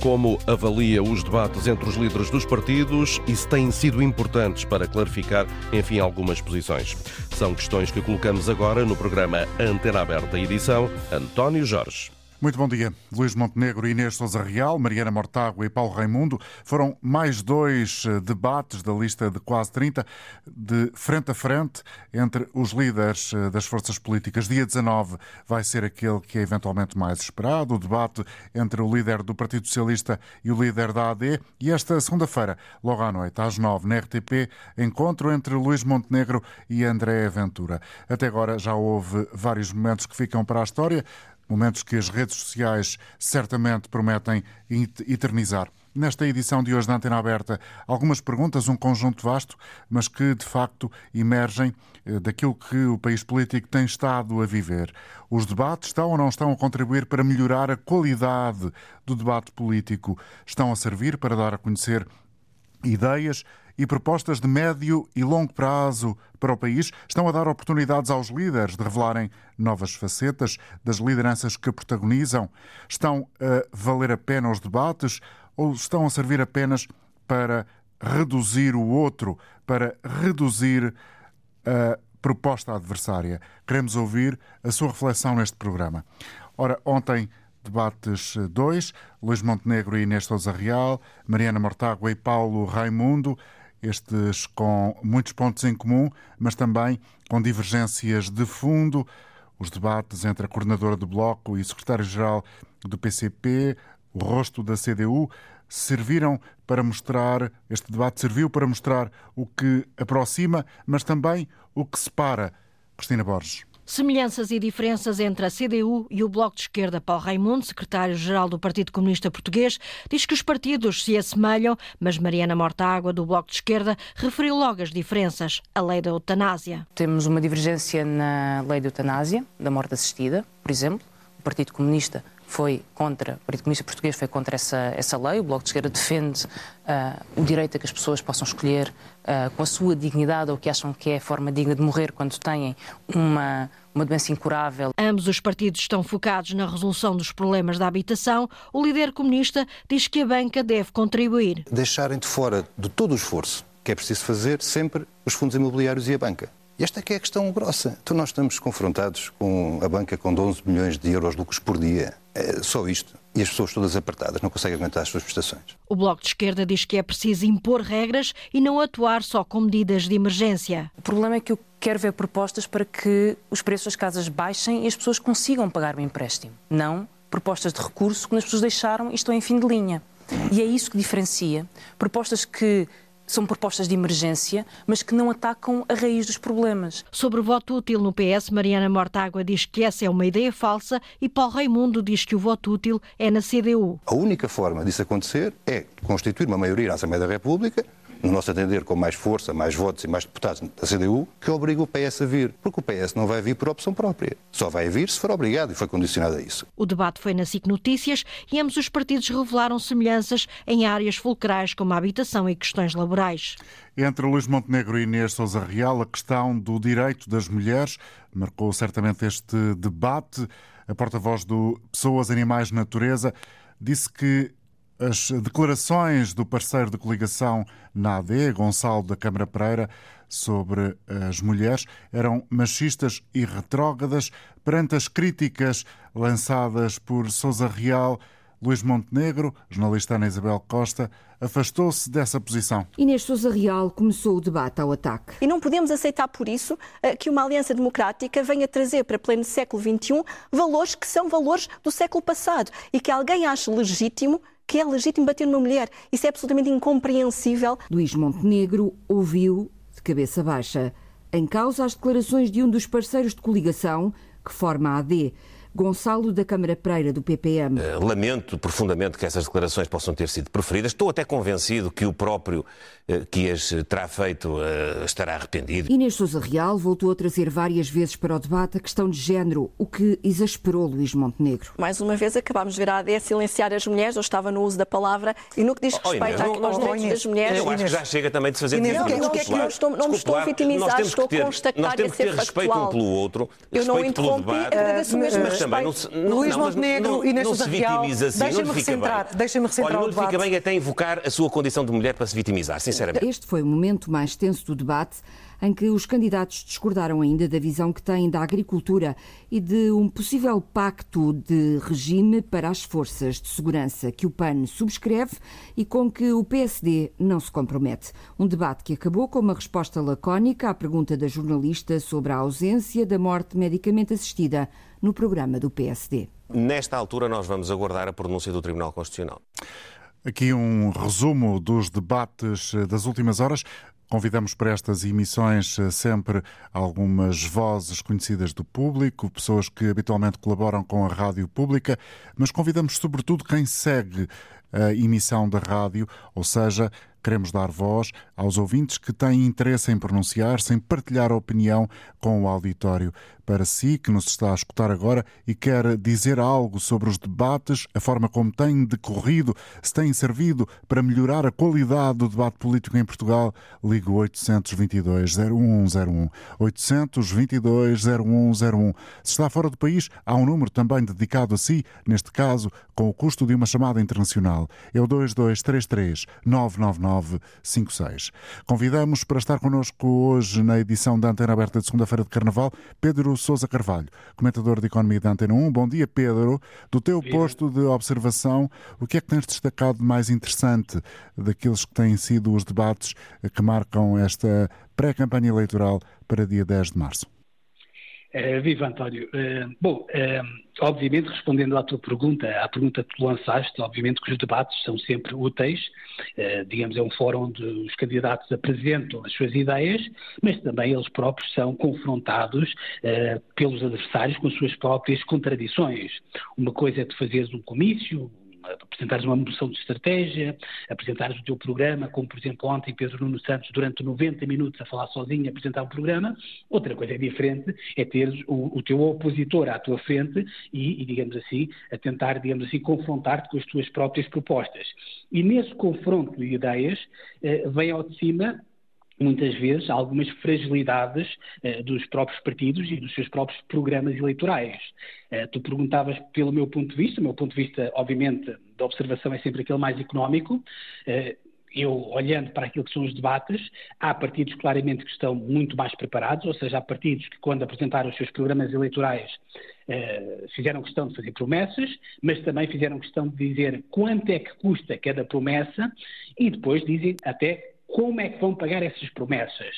Como avalia os debates entre os líderes dos partidos e se têm sido importantes para clarificar, enfim, algumas posições? São questões que colocamos agora no programa Antena Aberta, edição António Jorge. Muito bom dia. Luís Montenegro, Inês Souza Real, Mariana Mortágua e Paulo Raimundo foram mais dois eh, debates da lista de quase 30 de frente a frente entre os líderes eh, das forças políticas. Dia 19 vai ser aquele que é eventualmente mais esperado, o debate entre o líder do Partido Socialista e o líder da AD. E esta segunda-feira, logo à noite, às 9, na RTP, encontro entre Luís Montenegro e André Ventura. Até agora já houve vários momentos que ficam para a história momentos que as redes sociais certamente prometem eternizar. Nesta edição de hoje da Antena Aberta, algumas perguntas, um conjunto vasto, mas que de facto emergem eh, daquilo que o país político tem estado a viver. Os debates estão ou não estão a contribuir para melhorar a qualidade do debate político? Estão a servir para dar a conhecer ideias e propostas de médio e longo prazo para o país estão a dar oportunidades aos líderes de revelarem novas facetas das lideranças que protagonizam? Estão a valer a pena os debates ou estão a servir apenas para reduzir o outro, para reduzir a proposta adversária? Queremos ouvir a sua reflexão neste programa. Ora, ontem debates 2, Luís Montenegro e Inês Sousa Real, Mariana Mortágua e Paulo Raimundo estes com muitos pontos em comum, mas também com divergências de fundo. Os debates entre a coordenadora do Bloco e o secretário-geral do PCP, o rosto da CDU, serviram para mostrar, este debate serviu para mostrar o que aproxima, mas também o que separa. Cristina Borges. Semelhanças e diferenças entre a CDU e o Bloco de Esquerda. Paulo Raimundo, secretário-geral do Partido Comunista Português, diz que os partidos se assemelham, mas Mariana Mortágua, do Bloco de Esquerda, referiu logo as diferenças. A lei da eutanásia. Temos uma divergência na lei da eutanásia, da morte assistida, por exemplo. O Partido Comunista foi contra, o Partido Comunista Português foi contra essa, essa lei. O Bloco de Esquerda defende uh, o direito a que as pessoas possam escolher uh, com a sua dignidade ou que acham que é a forma digna de morrer quando têm uma, uma doença incurável. Ambos os partidos estão focados na resolução dos problemas da habitação. O líder comunista diz que a banca deve contribuir. Deixarem de fora de todo o esforço que é preciso fazer sempre os fundos imobiliários e a banca. E esta é que é a questão grossa. Então nós estamos confrontados com a banca com 11 milhões de euros de lucros por dia. É só isto. E as pessoas todas apertadas não conseguem aguentar as suas prestações. O Bloco de Esquerda diz que é preciso impor regras e não atuar só com medidas de emergência. O problema é que eu quero ver propostas para que os preços das casas baixem e as pessoas consigam pagar o empréstimo. Não propostas de recurso quando as pessoas deixaram e estão em fim de linha. E é isso que diferencia propostas que são propostas de emergência, mas que não atacam a raiz dos problemas. Sobre o voto útil no PS, Mariana Mortágua diz que essa é uma ideia falsa e Paulo Raimundo diz que o voto útil é na CDU. A única forma disso acontecer é constituir uma maioria na Assembleia da República no nosso entender, com mais força, mais votos e mais deputados da CDU, que obriga o PS a vir. Porque o PS não vai vir por opção própria. Só vai vir se for obrigado e foi condicionado a isso. O debate foi na SIC Notícias e ambos os partidos revelaram semelhanças em áreas fulcrais como a habitação e questões laborais. Entre Luís Montenegro e Inês Souza Real, a questão do direito das mulheres marcou certamente este debate. A porta-voz do Pessoas, Animais, Natureza disse que as declarações do parceiro de coligação na AD, Gonçalo da Câmara Pereira, sobre as mulheres eram machistas e retrógradas perante as críticas lançadas por Sousa Real. Luís Montenegro, jornalista Ana Isabel Costa, afastou-se dessa posição. Inês Sousa Real começou o debate ao ataque. E não podemos aceitar por isso eh, que uma aliança democrática venha trazer para pleno século XXI valores que são valores do século passado e que alguém ache legítimo que é legítimo bater numa mulher. Isso é absolutamente incompreensível. Luís Montenegro ouviu de cabeça baixa. Em causa as declarações de um dos parceiros de coligação, que forma a AD, Gonçalo da Câmara Pereira, do PPM. Eh, lamento profundamente que essas declarações possam ter sido preferidas. Estou até convencido que o próprio eh, que as terá feito eh, estará arrependido. Inês Sousa Real voltou a trazer várias vezes para o debate a questão de género, o que exasperou Luís Montenegro. Mais uma vez acabámos de ver a AD silenciar as mulheres, eu estava no uso da palavra, e no que diz respeito oh, aos direitos das mulheres... Eu acho que já chega também de fazer... Inês, não, não, que não, estou, não me estou a vitimizar, estou a constatar e a ser factual. um pelo outro, eu não interrompi, debate, mas, mas também não se, não, Luís não, Montenegro não, e Inês não se Real, vitimiza assim, deixem-me recentrar, deixem-me recentrar Olha, o não lhe fica debate. bem até invocar a sua condição de mulher para se vitimizar, sinceramente. Este foi o momento mais tenso do debate em que os candidatos discordaram ainda da visão que têm da agricultura e de um possível pacto de regime para as forças de segurança que o PAN subscreve e com que o PSD não se compromete. Um debate que acabou com uma resposta lacónica à pergunta da jornalista sobre a ausência da morte medicamente assistida no programa do PSD. Nesta altura, nós vamos aguardar a pronúncia do Tribunal Constitucional. Aqui um resumo dos debates das últimas horas. Convidamos para estas emissões eh, sempre algumas vozes conhecidas do público, pessoas que habitualmente colaboram com a rádio pública, mas convidamos sobretudo quem segue a emissão da rádio, ou seja, queremos dar voz aos ouvintes que têm interesse em pronunciar-se, em partilhar a opinião com o auditório. Para si, que nos está a escutar agora e quer dizer algo sobre os debates, a forma como têm decorrido, se têm servido para melhorar a qualidade do debate político em Portugal, ligue 822-0101. 822-0101. Se está fora do país, há um número também dedicado a si, neste caso, com o custo de uma chamada internacional. É o 2233 99956. Convidamos para estar connosco hoje na edição da Antena Aberta de segunda-feira de Carnaval, Pedro Sousa Carvalho, comentador de Economia da Antena 1. Bom dia, Pedro. Do teu posto de observação, o que é que tens destacado de mais interessante daqueles que têm sido os debates que marcam esta pré-campanha eleitoral para dia 10 de março? Uh, viva António. Uh, bom, uh, obviamente, respondendo à tua pergunta, à pergunta que tu lançaste, obviamente que os debates são sempre úteis, digamos, é um fórum onde os candidatos apresentam as suas ideias, mas também eles próprios são confrontados pelos adversários com as suas próprias contradições. Uma coisa é de fazeres um comício, apresentares uma moção de estratégia, apresentares o teu programa, como por exemplo ontem Pedro Nuno Santos durante 90 minutos a falar sozinho, apresentar um programa. Outra coisa é diferente é teres o, o teu opositor à tua frente e, e, digamos assim, a tentar, digamos assim, confrontar-te com as tuas próprias propostas. E nesse confronto de ideias eh, vem ao de cima muitas vezes algumas fragilidades eh, dos próprios partidos e dos seus próprios programas eleitorais. Eh, tu perguntavas pelo meu ponto de vista, o meu ponto de vista, obviamente, da observação é sempre aquele mais económico. Eh, eu, olhando para aquilo que são os debates, há partidos claramente que estão muito mais preparados, ou seja, há partidos que, quando apresentaram os seus programas eleitorais, fizeram questão de fazer promessas, mas também fizeram questão de dizer quanto é que custa cada promessa e depois dizem até como é que vão pagar essas promessas?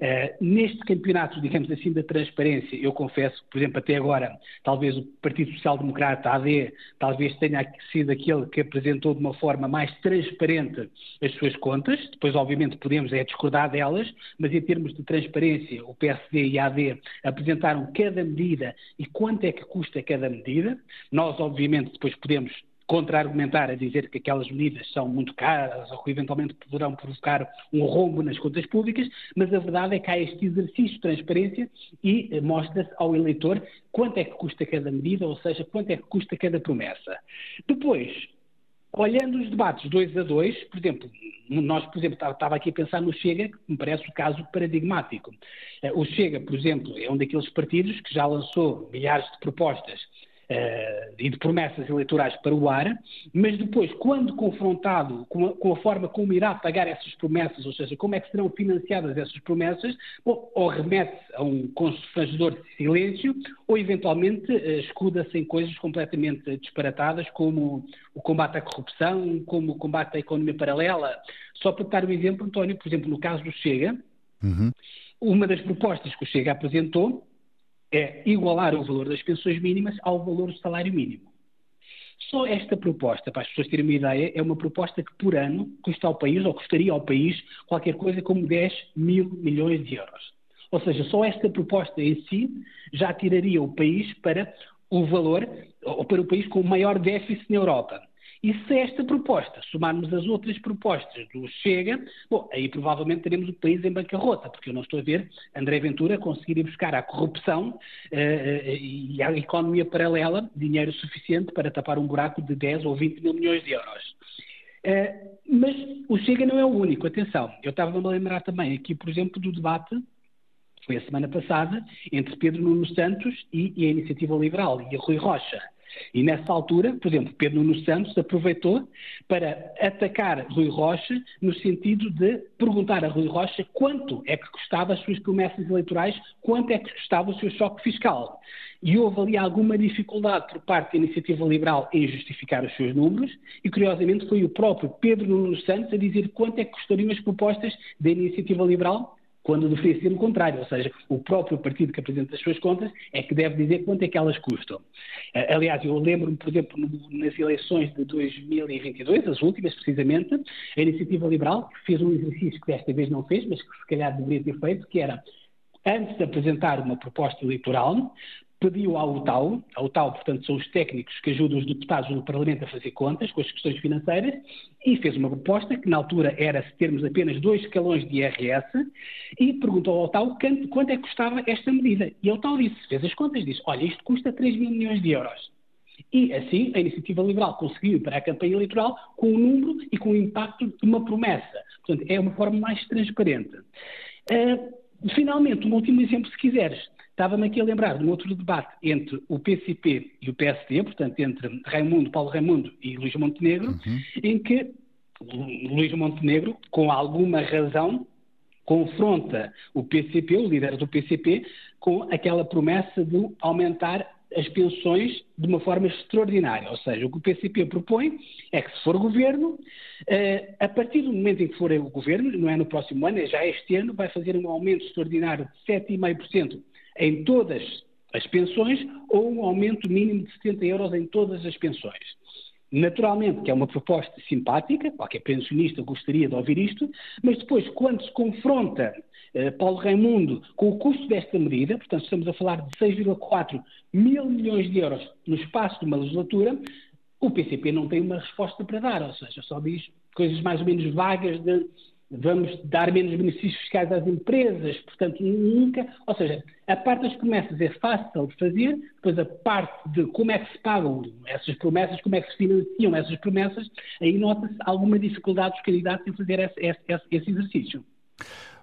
Uh, neste campeonato, digamos assim, da transparência, eu confesso que, por exemplo, até agora, talvez o Partido Social Democrata, AD, talvez tenha sido aquele que apresentou de uma forma mais transparente as suas contas. Depois, obviamente, podemos é discordar delas, mas em termos de transparência, o PSD e a AD apresentaram cada medida e quanto é que custa cada medida. Nós, obviamente, depois podemos contra-argumentar a dizer que aquelas medidas são muito caras ou que eventualmente poderão provocar um rombo nas contas públicas, mas a verdade é que há este exercício de transparência e eh, mostra-se ao eleitor quanto é que custa cada medida, ou seja, quanto é que custa cada promessa. Depois, olhando os debates dois a dois, por exemplo, nós, por exemplo, estava aqui a pensar no Chega, que me parece o caso paradigmático. Eh, o Chega, por exemplo, é um daqueles partidos que já lançou milhares de propostas uh, e de promessas eleitorais para o ar, mas depois, quando confrontado com a, com a, forma como irá pagar essas promessas, ou seja, como é que serão financiadas essas promessas, bom, ou remete a um constrangedor de silêncio, ou eventualmente uh, escuda-se em coisas completamente disparatadas, como o combate à corrupção, como o combate à economia paralela. Só para dar um exemplo, António, por exemplo, no caso do Chega, uhum. uma das propostas que o Chega apresentou é igualar o valor das pensões mínimas ao valor do salário mínimo. Só esta proposta, para as pessoas terem uma ideia, é uma proposta que por ano custa ao país, ou custaria ao país, qualquer coisa como 10 mil milhões de euros. Ou seja, só esta proposta em si já tiraria o país para o valor, ou para o país com o maior déficit na Europa. E se esta proposta somarmos as outras propostas do Chega, bom, aí provavelmente teremos o país em bancarrota, porque eu não estou a ver André Ventura conseguir ir buscar à corrupção uh, e à economia paralela dinheiro suficiente para tapar um buraco de 10 ou 20 mil milhões de euros. Uh, mas o Chega não é o único, atenção. Eu estava a lembrar também aqui, por exemplo, do debate foi a semana passada, entre Pedro Nuno Santos e, e a Iniciativa Liberal e a Rui Rocha. E nessa altura, por exemplo, Pedro Nuno Santos aproveitou para atacar Rui Rocha no sentido de perguntar a Rui Rocha quanto é que custava as suas promessas eleitorais, quanto é que custava o seu choque fiscal. E houve ali alguma dificuldade por parte da Iniciativa Liberal em justificar os seus números, e curiosamente foi o próprio Pedro Nuno Santos a dizer quanto é que custariam as propostas da Iniciativa Liberal quando deveria ser o contrário, ou seja, o próprio partido que apresenta as suas contas é que deve dizer quanto é que elas custam. Eh, aliás, eu lembro-me, por exemplo, nas eleições de 2022, as últimas precisamente, a Iniciativa Liberal fez um exercício que desta vez não fez, mas que se calhar deveria ter feito, que era antes de apresentar uma proposta eleitoral, pediu à UTAU, a UTAU, portanto, são os técnicos que ajudam os deputados no Parlamento a fazer contas com as questões financeiras, e fez uma proposta que na altura era se termos apenas dois escalões de IRS, e perguntou ao UTAU quanto, é que custava esta medida. E a UTAU disse, fez as contas, disse, olha, isto custa 3 mil milhões de euros. E assim a Iniciativa Liberal conseguiu para a campanha eleitoral com o número e com o impacto de uma promessa. Portanto, é uma forma mais transparente. Uh, finalmente, um último exemplo, se quiseres. Estava-me aqui a lembrar de um outro debate entre o PCP e o PSD, portanto, entre Raimundo, Paulo Raimundo e Luís Montenegro, uhum. em que Luís Montenegro, com alguma razão, confronta o PCP, o líder do PCP, com aquela promessa de aumentar as pensões de uma forma extraordinária. Ou seja, o que o PCP propõe é que, se for governo, eh, a partir do momento em que for o governo, não é no próximo ano, é já este ano, vai fazer um aumento extraordinário de 7,5% em todas as pensões ou um aumento mínimo de 70 euros em todas as pensões. Naturalmente que é uma proposta simpática, qualquer pensionista gostaria de ouvir isto, mas depois, quando se confronta eh, Paulo Raimundo com o custo desta medida, portanto estamos a falar de 6,4 mil milhões de euros no espaço de uma legislatura, o PCP não tem uma resposta para dar, ou seja, só diz coisas mais ou menos vagas de vamos dar menos benefícios fiscais às empresas, portanto, nunca. Ou seja, a parte das promessas é fácil de fazer, depois a parte de como é que se pagam essas promessas, como é que se financiam essas promessas, aí nota-se alguma dificuldade dos candidatos em fazer esse, esse, esse exercício.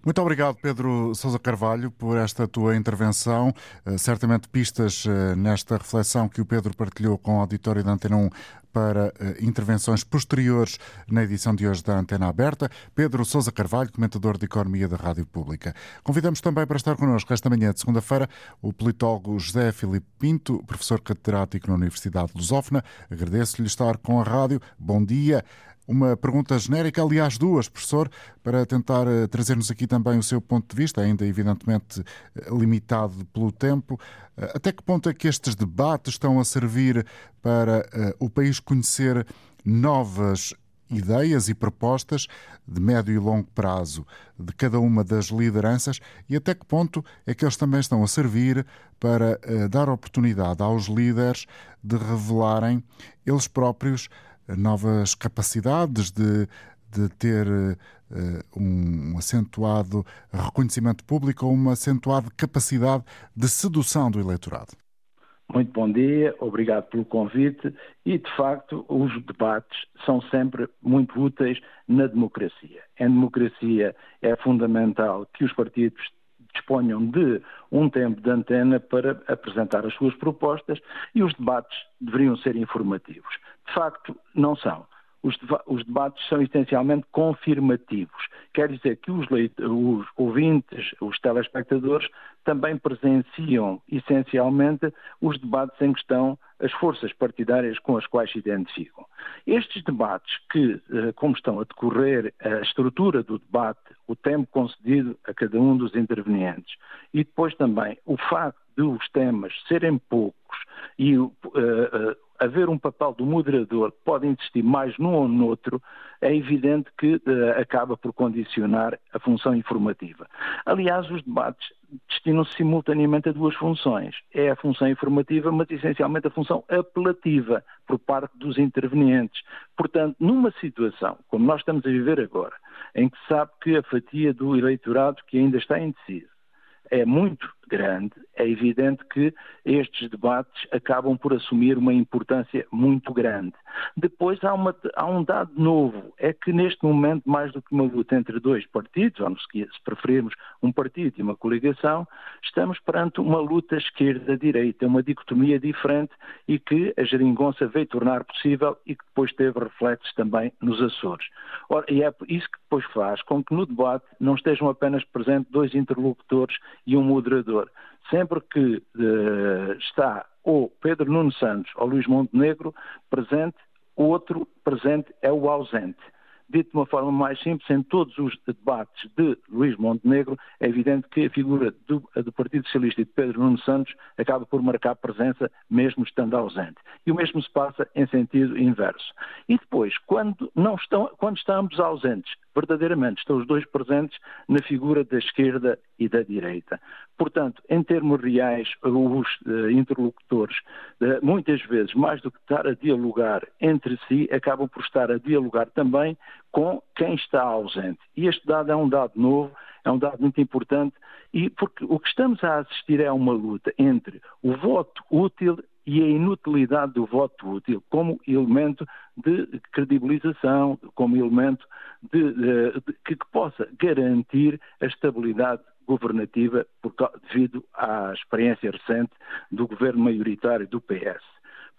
Muito obrigado, Pedro Sousa Carvalho, por esta tua intervenção. Uh, certamente pistas uh, nesta reflexão que o Pedro partilhou com o auditório da Antena 1 para uh, intervenções posteriores na edição de hoje da Antena Aberta. Pedro Sousa Carvalho, comentador de Economia da Rádio Pública. Convidamos também para estar connosco esta manhã de segunda-feira o politólogo José Filipe Pinto, professor catedrático na Universidade de Lusófona. Agradeço-lhe estar com a rádio. Bom dia. Uma pergunta genérica, aliás, duas, professor, para tentar uh, trazer-nos aqui também o seu ponto de vista, ainda evidentemente uh, limitado pelo tempo. Uh, até que ponto é que estes debates estão a servir para o país conhecer novas ideias e propostas de médio e longo prazo de cada uma das lideranças e até que ponto é que eles também estão a servir para dar oportunidade aos líderes de revelarem eles próprios novas capacidades de, de ter uh, um acentuado reconhecimento público ou uma acentuada capacidade de sedução do eleitorado. Muito bom dia, obrigado pelo convite. E, de facto, os debates são sempre muito úteis na democracia. Em democracia é fundamental que os partidos disponham de um tempo de antena para apresentar as suas propostas e os debates deveriam ser informativos. De facto, não são. Os, os debates são essencialmente confirmativos. Quer dizer que os, os ouvintes, os telespectadores, também presenciam essencialmente os debates em questão, as forças partidárias com as quais se identificam. Estes debates, que, eh, como estão a decorrer, a estrutura do debate, o tempo concedido a cada um dos intervenientes e depois também o facto de os temas serem poucos e uh, uh, haver um papel do moderador que pode insistir mais num ou noutro, é evidente que uh, acaba por condicionar a função informativa. Aliás, os debates destinam-se simultaneamente a duas funções. É a função informativa, mas essencialmente a função apelativa por parte dos intervenientes. Portanto, numa situação como nós estamos a viver agora, em que se sabe que a fatia do eleitorado que ainda está indeciso é muito grande, é evidente que estes debates acabam por assumir uma importância muito grande. Depois há, uma, há um dado novo, é que neste momento, mais do que uma luta entre dois partidos, ou se preferirmos um partido e uma coligação, estamos perante uma luta esquerda-direita, uma dicotomia diferente e que a geringonça veio tornar possível e que depois teve reflexos também nos Açores. Ora, e é isso que depois faz com que no debate não estejam apenas presentes dois interlocutores e um moderador. Sempre que uh, está ou Pedro Nuno Santos ou Luís Montenegro presente, o outro presente é o ausente. Dito de uma forma mais simples, em todos os debates de Luís Montenegro, é evidente que a figura do, do, Partido Socialista e de Pedro Nuno Santos acaba por marcar presença, mesmo estando ausente. E o mesmo se passa em sentido inverso. E depois, quando, não estão, quando estamos ausentes, verdadeiramente estão os dois presentes na figura da esquerda e da direita. Portanto, em termos reais, os uh, interlocutores, uh, muitas vezes, mais do que estar a dialogar entre si, acabam por estar a dialogar também com quem está ausente. E este dado é um dado novo, é um dado muito importante, e porque o que estamos a assistir é uma luta entre o voto útil e a inutilidade do voto útil como elemento de credibilização, como elemento de, de, de, que, que, possa garantir a estabilidade governativa por, devido à experiência recente do governo maioritário do PS.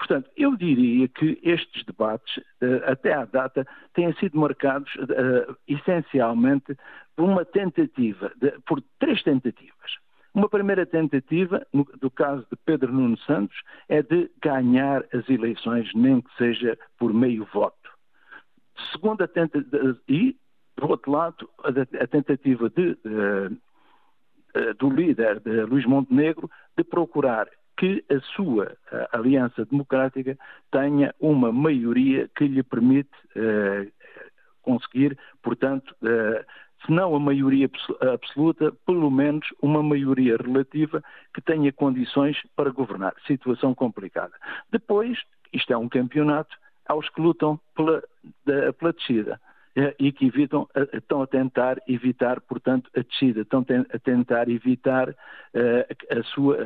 Portanto, eu diria que estes debates, eh, até à data, têm sido marcados uh, essencialmente por uma tentativa, de, por três tentativas. Uma primeira tentativa, no, do caso de Pedro Nuno Santos, é de ganhar as eleições, nem que seja por meio voto. Segunda tentativa, e, do outro lado, a, tentativa de, uh, uh, do líder, de Luís Montenegro, de procurar que a sua aliança democrática tenha uma maioria que lhe permite uh, conseguir, portanto, uh, se não a maioria absoluta, pelo menos uma maioria relativa que tenha condições para governar. Situação complicada. Depois, isto é um campeonato, aos que lutam pela, da, pela descida eh, e que evitam, eh, estão a tentar evitar, portanto, a descida, estão a tentar evitar uh, a sua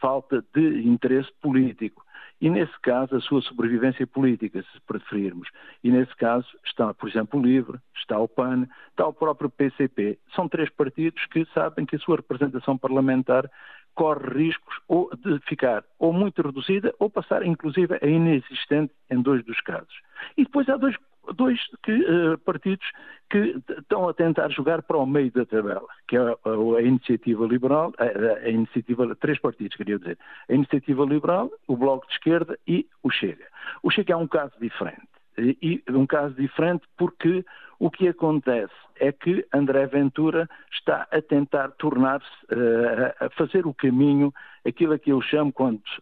falta de interesse político e, nesse caso, a sua sobrevivência política, se preferirmos. E, nesse caso, está, por exemplo, o LIVRE, está o PAN, está o próprio PCP. São três partidos que sabem que a sua representação parlamentar corre riscos ou de ficar ou muito reduzida ou passar, inclusive, a inexistente em dois dos casos. E depois há dois dois que, uh, partidos que estão a tentar jogar para o meio da tabela, que é a, a, Iniciativa Liberal, a, a, Iniciativa, três partidos, queria dizer, a Iniciativa Liberal, o Bloco de Esquerda e o Chega. O Chega é um caso diferente. E, um caso diferente porque o que acontece é que André Ventura está a tentar tornar-se, uh, a fazer o caminho, aquilo a que eu chamo,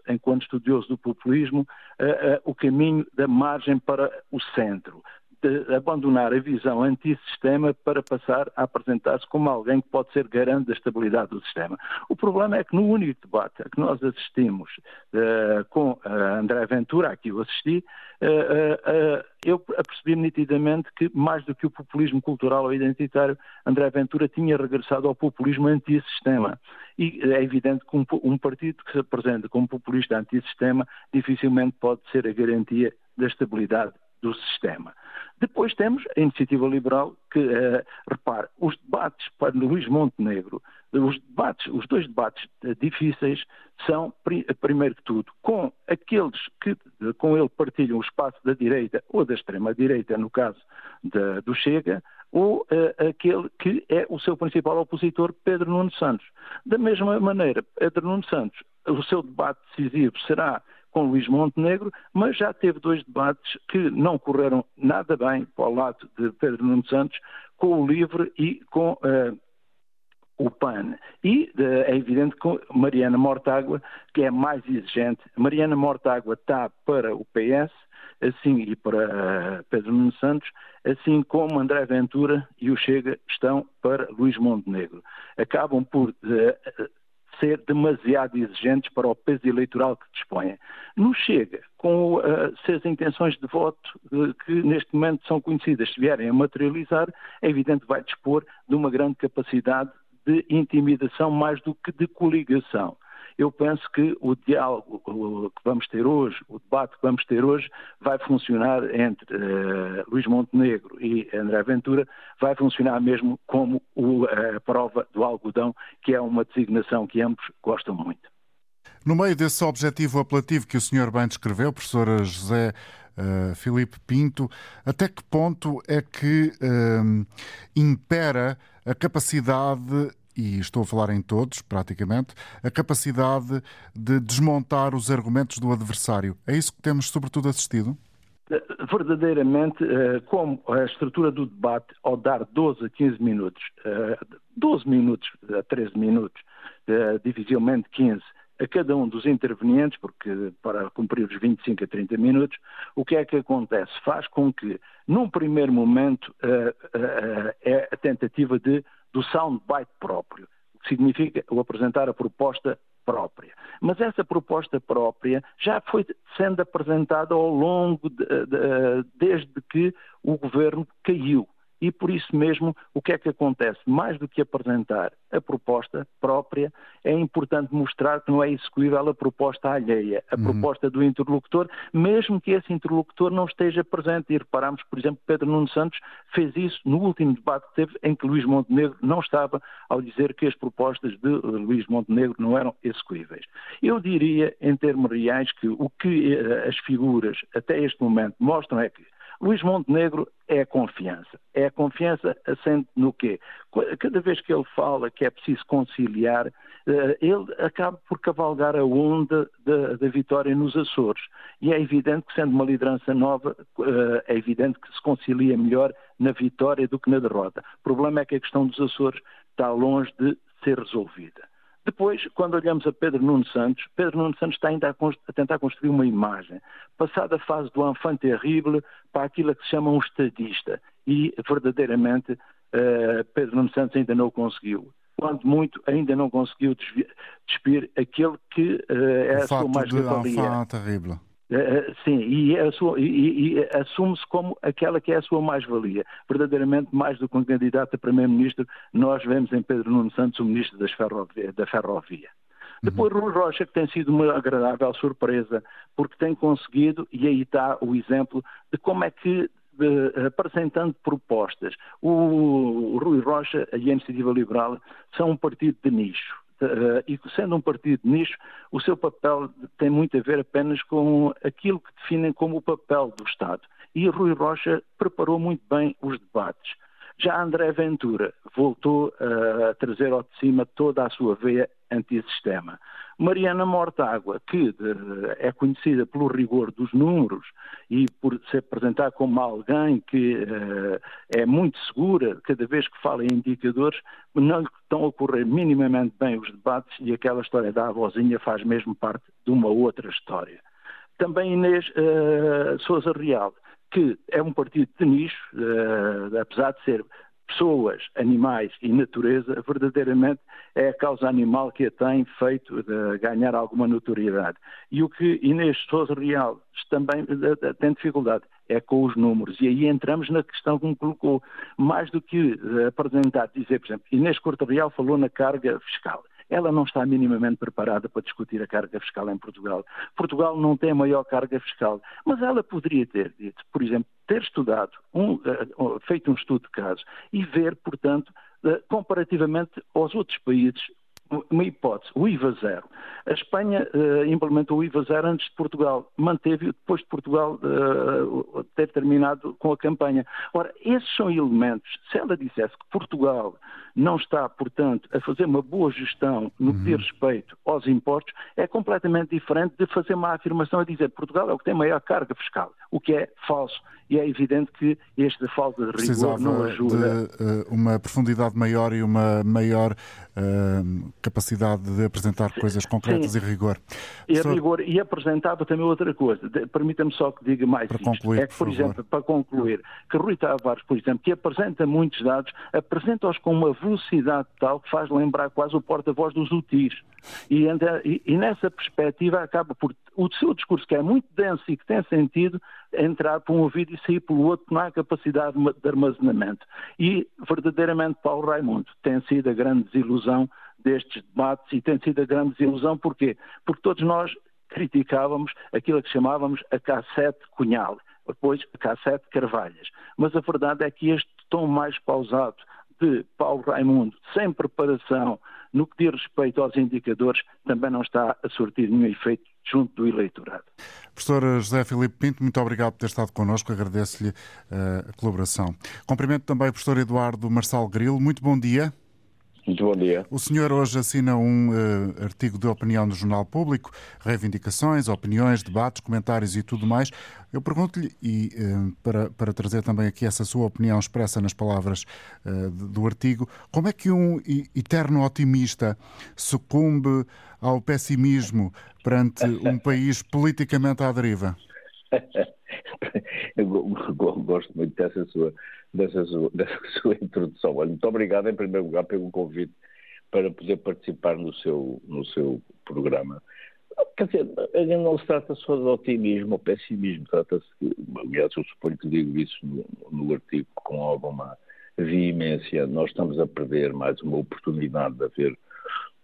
enquanto estudioso do populismo, uh, uh, o caminho da margem para o centro abandonar a visão antissistema para passar a apresentar-se como alguém que pode ser garante da estabilidade do sistema. O problema é que no único debate a que nós assistimos uh, com uh, André Ventura, a que eu assisti, uh, eu percebi nitidamente que, mais do que o populismo cultural ou identitário, André Ventura tinha regressado ao populismo antissistema. E é evidente que um, um partido que se apresenta como populista antissistema dificilmente pode ser a garantia da estabilidade do sistema. Depois temos a iniciativa liberal que, uh, repare, os debates para Luís Montenegro, os debates, os dois debates uh, difíceis são, primeiro que tudo, com aqueles que uh, com ele partilham o espaço da direita ou da extrema-direita, no caso do Chega, ou aquele que é o seu principal opositor, Pedro Nuno Santos. Da mesma maneira, Pedro Nuno Santos, o seu debate decisivo será com Luís Montenegro, mas já teve dois debates que não correram nada bem para o lado de Pedro Nuno Santos, com o LIVRE e com uh, o PAN. E uh, é evidente que Mariana Mortágua, que é mais exigente, Mariana Mortágua está para o PS, assim e para uh, Pedro Nuno Santos, assim como André Ventura e o Chega estão para Luís Montenegro. Acabam por uh, ser demasiado exigentes para o peso eleitoral que dispõem. No Chega, com uh, se as intenções de voto uh, que neste momento são conhecidas, se vierem a materializar, é evidente que vai dispor de uma grande capacidade de intimidação mais do que de coligação. Eu penso que o diálogo que vamos ter hoje, o debate que vamos ter hoje, vai funcionar entre uh, Luís Montenegro e André Ventura, vai funcionar mesmo como o, a prova do algodão, que é uma designação que ambos gostam muito. No meio desse objetivo apelativo que o senhor bem descreveu, professor José uh, Filipe Pinto, até que ponto é que uh, impera a capacidade e estou a falar em todos, praticamente, a capacidade de desmontar os argumentos do adversário. É isso que temos, sobretudo, assistido? Verdadeiramente, eh, como a estrutura do debate, ao dar 12 a 15 minutos, 12 eh, minutos a 13 minutos, eh, dificilmente 15, a cada um dos intervenientes, porque para cumprir os 25 a 30 minutos, o que é que acontece? Faz com que, num primeiro momento, é a tentativa de do soundbite próprio, o que significa o apresentar a proposta própria. Mas essa proposta própria já foi sendo apresentada ao longo de, de, desde que o governo caiu. E por isso mesmo, o que é que acontece? Mais do que apresentar a proposta própria, é importante mostrar que não é execuível a proposta alheia, a uhum. proposta do interlocutor, mesmo que esse interlocutor não esteja presente. E reparamos, por exemplo, Pedro Nuno Santos fez isso no último debate que teve, em que Luís Montenegro não estava ao dizer que as propostas de Luís Montenegro não eram execuíveis. Eu diria, em termos reais, que o que eh, as figuras até este momento mostram é que Luís Montenegro é a confiança. É a confiança assente no quê? Cada vez que ele fala que é preciso conciliar, eh, ele acaba por cavalgar a onda da, vitória nos Açores. E é evidente que, sendo uma liderança nova, eh, é evidente que se concilia melhor na vitória do que na derrota. O problema é que a questão dos Açores está longe de ser resolvida. Depois, quando olhamos a Pedro Nuno Santos, Pedro Nuno Santos está ainda a, a tentar construir uma imagem. Passada a fase do enfant terrible para aquilo que se chama um estadista. E, verdadeiramente, uh, Pedro Nuno Santos ainda não conseguiu. Quando muito, ainda não conseguiu despir aquele que uh, é o a sua mais-valia. Enfant terrible. Uh, sim, e, e, e assume-se como aquela que é a sua mais-valia. Verdadeiramente, mais do que um candidato a Primeiro-Ministro, nós vemos em Pedro Nuno Santos o Ministro ferrovia, da Ferrovia. Uhum. Depois, Rui Rocha, que tem sido uma agradável surpresa, porque tem conseguido, e aí está o exemplo de como é que apresentando propostas. O, o Rui Rocha e a Iniciativa Liberal são um partido de nicho. Uh, e sendo um partido nicho, o seu papel tem muito a ver apenas com aquilo que definem como o papel do Estado. E Rui Rocha preparou muito bem os debates. Já André Ventura voltou uh, a trazer ao de cima toda a sua veia antissistema. Mariana Mortágua, que é conhecida pelo rigor dos números e por se apresentar como alguém que uh, é muito segura cada vez que fala em indicadores, não estão a correr minimamente bem os debates e aquela história da avózinha faz mesmo parte de uma outra história. Também Inês uh, Souza Real, que é um partido de nicho, uh, apesar de ser pessoas, animais e natureza, verdadeiramente é a causa animal que a tem feito ganhar alguma notoriedade. E o que Inês Souza Real também eh, tem dificuldade é com os números. E aí entramos na questão que me colocou. Mais do que eh, apresentar, dizer, por exemplo, Inês Corte Real falou na carga fiscal ela não está minimamente preparada para discutir a carga fiscal em Portugal. Portugal não tem a maior carga fiscal, mas ela poderia ter dito, por exemplo, ter estudado, um, uh, feito um estudo de caso e ver, portanto, uh, comparativamente aos outros países, uma hipótese, o IVA zero. A Espanha uh, implementou o IVA zero antes de Portugal, manteve-o depois de Portugal uh, ter terminado com a campanha. Ora, esses são elementos. Se ela dissesse que Portugal não está, portanto, a fazer uma boa gestão no que diz respeito aos impostos, é completamente diferente de fazer uma afirmação a dizer que Portugal é o que tem maior carga fiscal, o que é falso. E é evidente que esta falta de rigor Precisava não ajuda. de uh, uma profundidade maior e uma maior capacidade de apresentar coisas concretas Sim. e rigor. E, rigor. e apresentava também outra coisa. Permita-me só que diga mais para isto. Concluir, é que, por, por exemplo, para concluir, que Rui Tavares, por exemplo, que apresenta muitos dados, apresenta-os com uma velocidade tal que faz lembrar quase o porta-voz dos UTIs. E, e, e, nessa perspectiva acaba por o seu discurso, que é muito denso e que tem sentido, entrar por um ouvido e sair pelo outro, não há capacidade de armazenamento. E, verdadeiramente, Paulo Raimundo tem sido a grande desilusão destes debates e tem sido a grande desilusão porquê? Porque todos nós criticávamos aquilo que chamávamos a K7 Cunhal, depois a K7 Carvalhas. Mas a verdade é que este tom mais pausado de Paulo Raimundo, sem preparação no que diz respeito aos indicadores, também não está a surtir nenhum efeito junto do eleitorado. Professor José Filipe Pinto, muito obrigado por ter estado connosco, agradeço-lhe uh, a colaboração. Cumprimento também o professor Eduardo Marçal Grilo, muito bom dia. Muito bom dia. O senhor hoje assina um uh, artigo de opinião no Jornal Público, reivindicações, opiniões, debates, comentários e tudo mais. Eu pergunto-lhe, e uh, para, para trazer também aqui essa sua opinião expressa nas palavras uh, do artigo, como é que um eterno otimista sucumbe ao pessimismo perante um país politicamente à deriva? Eu gosto muito dessa sua dessa sua, dessa sua introdução. muito obrigado, em primeiro lugar, pelo convite para poder participar no seu, no seu programa. Quer dizer, não se trata só de otimismo ou pessimismo, trata-se, aliás, eu suponho que digo isso no, no artigo com alguma veemência, nós estamos a perder mais uma oportunidade de haver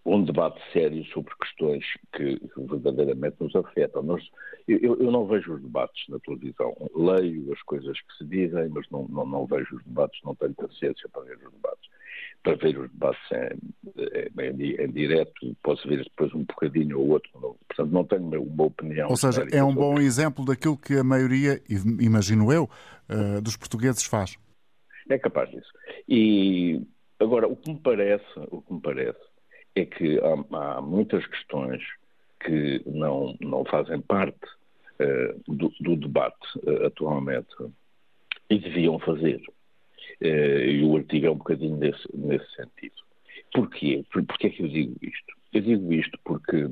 um debate sério sobre questões que verdadeiramente nos afetam. Nós, eu, eu, não vejo os debates na televisão. Leio as coisas que se dizem, mas não, não, não vejo os debates, não tenho paciência para ver os debates. Para ver os debates em, em, em direto, posso ver depois um bocadinho ou outro. Portanto, não tenho uma opinião. Ou seja, é um bom exemplo daquilo que a maioria, imagino eu, uh, dos portugueses faz. É capaz disso. E agora, o que me parece, o que me parece é que há, há muitas questões que não, não fazem parte uh, do, do, debate uh, atualmente e deviam fazer. Uh, e o artigo é um bocadinho nesse, sentido. Porquê? Por, porquê é que eu digo isto? Eu digo isto porque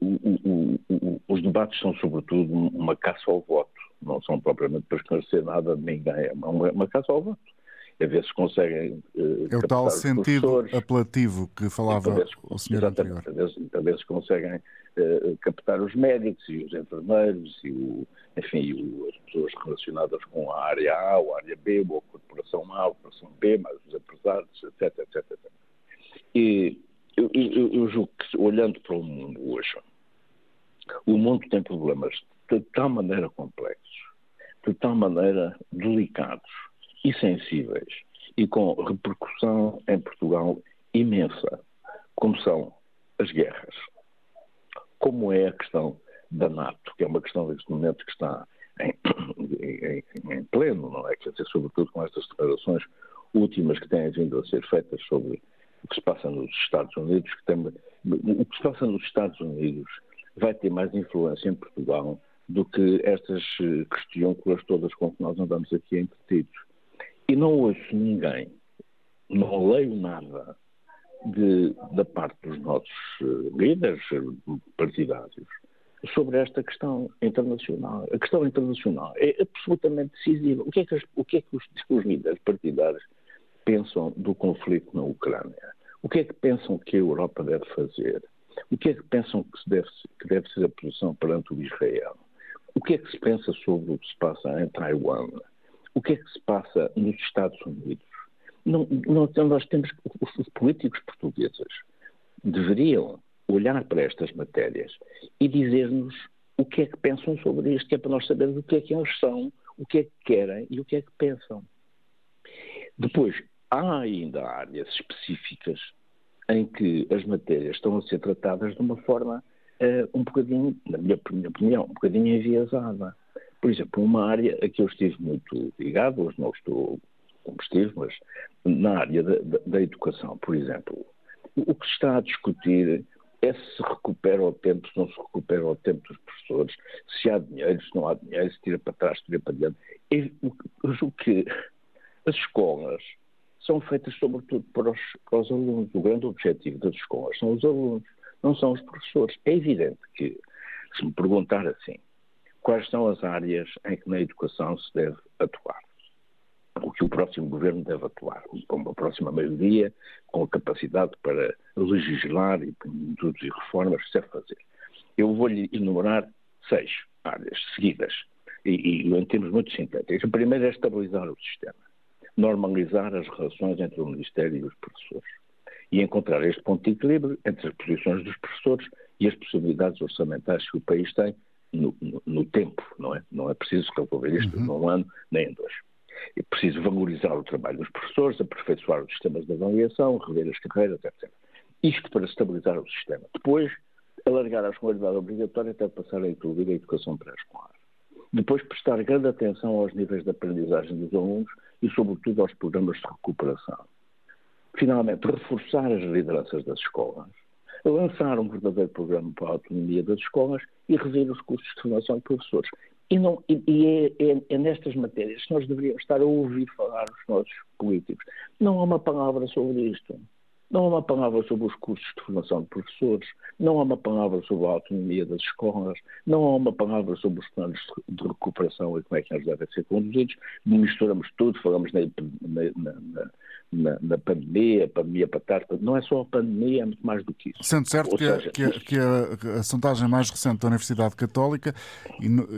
o, o, o, os debates são, sobretudo, uma caça ao voto. Não são propriamente para esclarecer nada de ninguém. É uma, uma caça ao voto a ver se conseguem. Uh, é o tal sentido apelativo que falava ver, o senhor anterior. A ver, a conseguem uh, captar os médicos e os enfermeiros e, o, enfim, o, as pessoas relacionadas com a área A ou a área B, ou a corporação A, ou a corporação B, mais os empresários, etc, etc, etc. E eu, eu, eu julgo que, olhando para o mundo hoje, o mundo tem problemas de tal maneira complexos, de tal maneira delicados, e sensíveis e com repercussão em Portugal imensa, como são as guerras, como é a questão da NATO, que é uma questão neste momento que está em, em, em, pleno, não é? Quer dizer, sobretudo com estas declarações últimas que têm vindo a ser feitas sobre o que se passa nos Estados Unidos, que tem, o que se passa nos Estados Unidos vai ter mais influência em Portugal do que estas questões todas com que nós andamos aqui entretidos. E não ouço ninguém, não leio nada de, da parte dos nossos eh, líderes partidários sobre esta questão internacional. A questão internacional é absolutamente decisiva. O que é que, o que, é que os, os líderes partidários pensam do conflito na Ucrânia? O que é que pensam que a Europa deve fazer? O que é que pensam que, se deve, que deve ser a posição perante o Israel? O que é que se pensa sobre o que se passa em Taiwan? O que é que se passa nos Estados Unidos? Não, não, nós temos, os políticos portugueses deveriam olhar para estas matérias e dizer-nos o que é que pensam sobre isto, que é para nós sabermos o que é que eles são, o que é que querem e o que é que pensam. Depois, há ainda áreas específicas em que as matérias estão a ser tratadas de uma forma uh, um bocadinho, na minha, minha opinião, um bocadinho enviesada. Por exemplo, uma área a que eu estive muito ligado, hoje não estou como estive, mas na área da, da, educação, por exemplo, o que se está a discutir é se recupera o tempo, se não se recupera o tempo dos professores, se há dinheiro, se não há dinheiro, se tira para trás, se tira para diante. o que as escolas são feitas sobretudo para os, para os alunos. O grande objetivo das escolas são os alunos, não são os professores. É evidente que, se me perguntar assim, quais são as áreas em que na educação se deve atuar. O que o próximo governo deve atuar, com uma próxima maioria, com a capacidade para legislar e introduzir reformas, se deve fazer. Eu vou-lhe enumerar seis áreas seguidas, e, e em termos muito sintéticos. A primeira é estabilizar o sistema, normalizar as relações entre o Ministério e os professores e encontrar este ponto de equilíbrio entre as posições dos professores e as possibilidades orçamentais que o país tem no, no, no tempo, não é? Não é preciso resolver isto uhum. num ano nem em dois. É preciso valorizar o trabalho dos professores, aperfeiçoar os sistemas de avaliação, rever as carreiras, etc. Isto para estabilizar o sistema. Depois, alargar a escolaridade obrigatória até passar a incluir a educação pré-escolar. Depois, prestar grande atenção aos níveis de aprendizagem dos alunos e, sobretudo, aos programas de recuperação. Finalmente, reforçar as lideranças das escolas, lançar um verdadeiro programa para a autonomia das escolas e rever os custos de formação de professores. E, não, e é, é, é, nestas matérias que nós deveríamos estar a ouvir falar os nossos políticos. Não há uma palavra sobre isto. Não há uma palavra sobre os cursos de formação de professores, não há uma palavra sobre a autonomia das escolas, não há uma palavra sobre os planos de recuperação e como é que eles devem ser conduzidos. Misturamos tudo, falamos na, na, na, na, na pandemia, a pandemia para trás. Não é só a pandemia, é muito mais do que isso. Sendo certo que, seja, a, que, que a, a, sondagem mais recente da Universidade Católica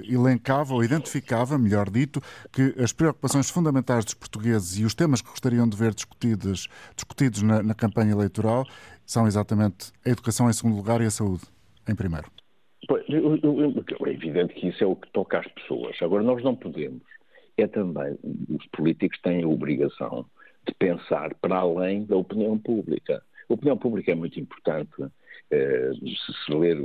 elencava ou identificava, melhor dito, que as preocupações fundamentais dos portugueses e os temas que gostariam de ver discutidos, discutidos na, na campanha eleitoral são exatamente a educação em segundo lugar e a saúde em primeiro. Pois, é evidente que isso é o que toca às pessoas. Agora, nós não podemos. É também, os políticos têm a obrigação de pensar para além da opinião pública. A opinião pública é muito importante. Eh, se, ler,